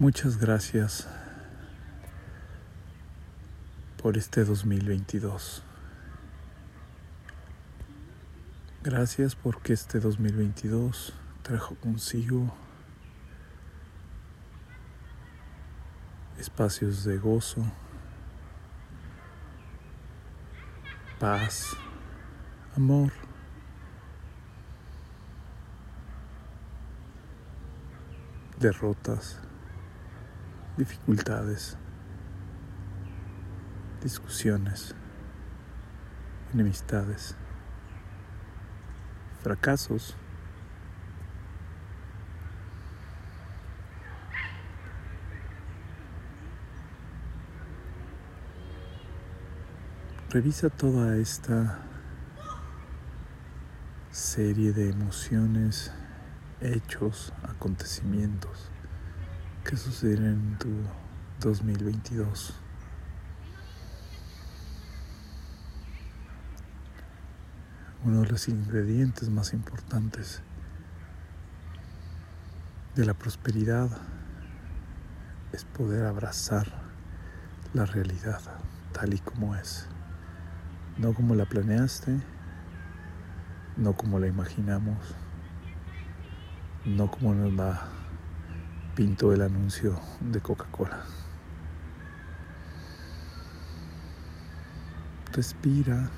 Muchas gracias por este 2022. Gracias porque este 2022 trajo consigo espacios de gozo, paz, amor. derrotas, dificultades, discusiones, enemistades, fracasos. Revisa toda esta serie de emociones hechos, acontecimientos que suceden en tu 2022. Uno de los ingredientes más importantes de la prosperidad es poder abrazar la realidad tal y como es, no como la planeaste, no como la imaginamos, no como nos la pintó el anuncio de Coca-Cola. Respira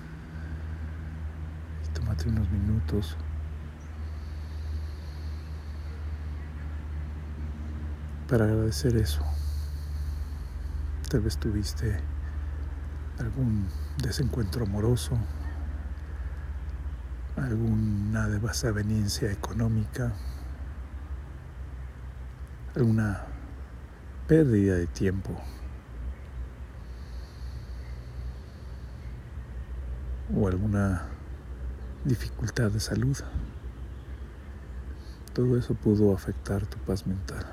y tómate unos minutos. Para agradecer eso. Tal vez tuviste algún desencuentro amoroso, alguna desaveniencia económica, alguna pérdida de tiempo. o alguna dificultad de salud. Todo eso pudo afectar tu paz mental.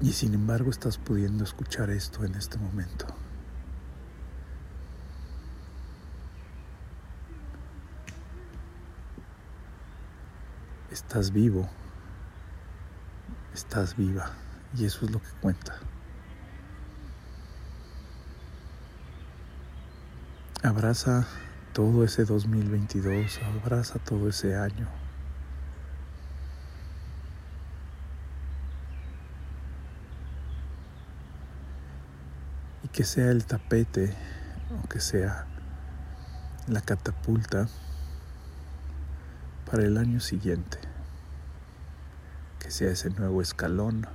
Y sin embargo estás pudiendo escuchar esto en este momento. Estás vivo, estás viva y eso es lo que cuenta. Abraza todo ese 2022, abraza todo ese año. Y que sea el tapete o que sea la catapulta para el año siguiente. Que sea ese nuevo escalón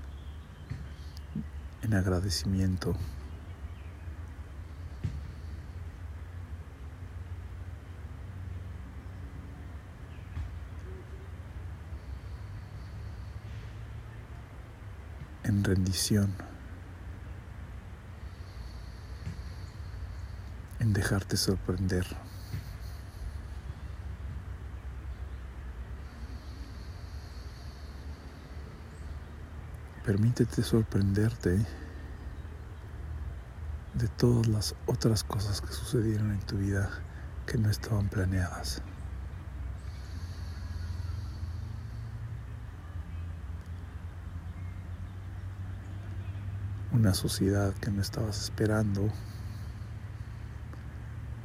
en agradecimiento. en rendición, en dejarte sorprender. Permítete sorprenderte de todas las otras cosas que sucedieron en tu vida que no estaban planeadas. Una sociedad que no estabas esperando,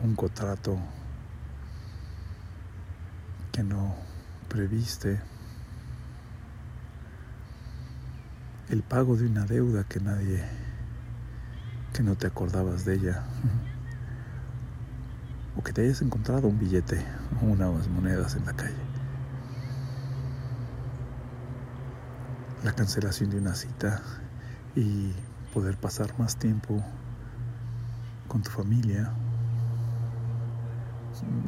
un contrato que no previste. El pago de una deuda que nadie, que no te acordabas de ella, o que te hayas encontrado un billete o unas monedas en la calle. La cancelación de una cita y poder pasar más tiempo con tu familia.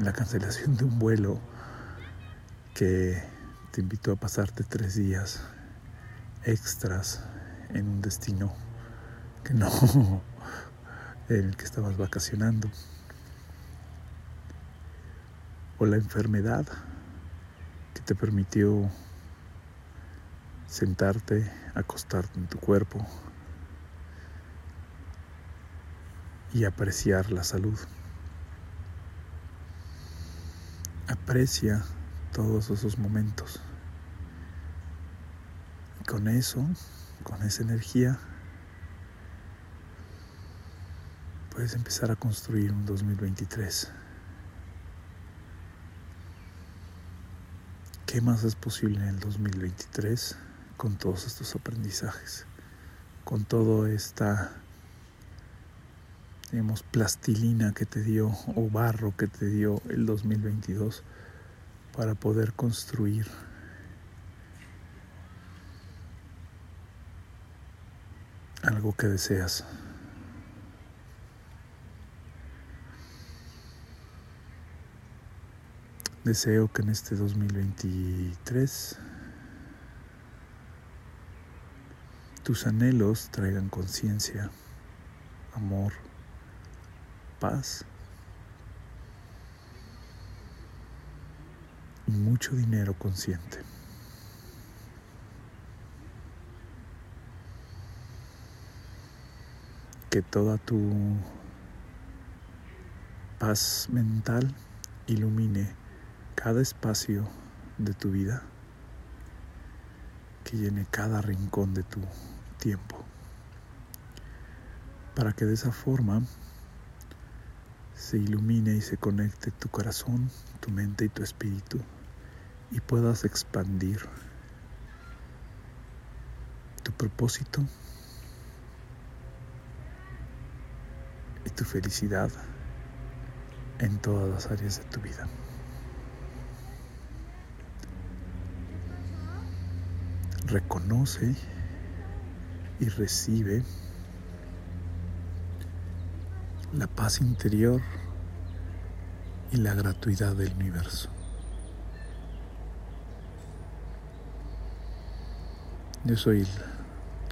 La cancelación de un vuelo que te invitó a pasarte tres días extras en un destino que no el que estabas vacacionando o la enfermedad que te permitió sentarte, acostarte en tu cuerpo y apreciar la salud. Aprecia todos esos momentos con eso, con esa energía, puedes empezar a construir un 2023. ¿Qué más es posible en el 2023 con todos estos aprendizajes? Con toda esta, digamos, plastilina que te dio o barro que te dio el 2022 para poder construir algo que deseas. Deseo que en este 2023 tus anhelos traigan conciencia, amor, paz y mucho dinero consciente. Que toda tu paz mental ilumine cada espacio de tu vida, que llene cada rincón de tu tiempo, para que de esa forma se ilumine y se conecte tu corazón, tu mente y tu espíritu y puedas expandir tu propósito tu felicidad en todas las áreas de tu vida. reconoce y recibe la paz interior y la gratuidad del universo. Yo soy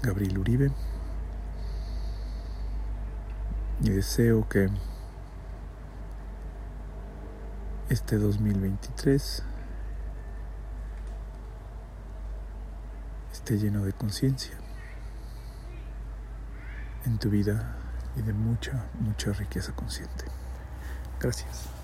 Gabriel Uribe y deseo que este 2023 esté lleno de conciencia en tu vida y de mucha, mucha riqueza consciente. Gracias.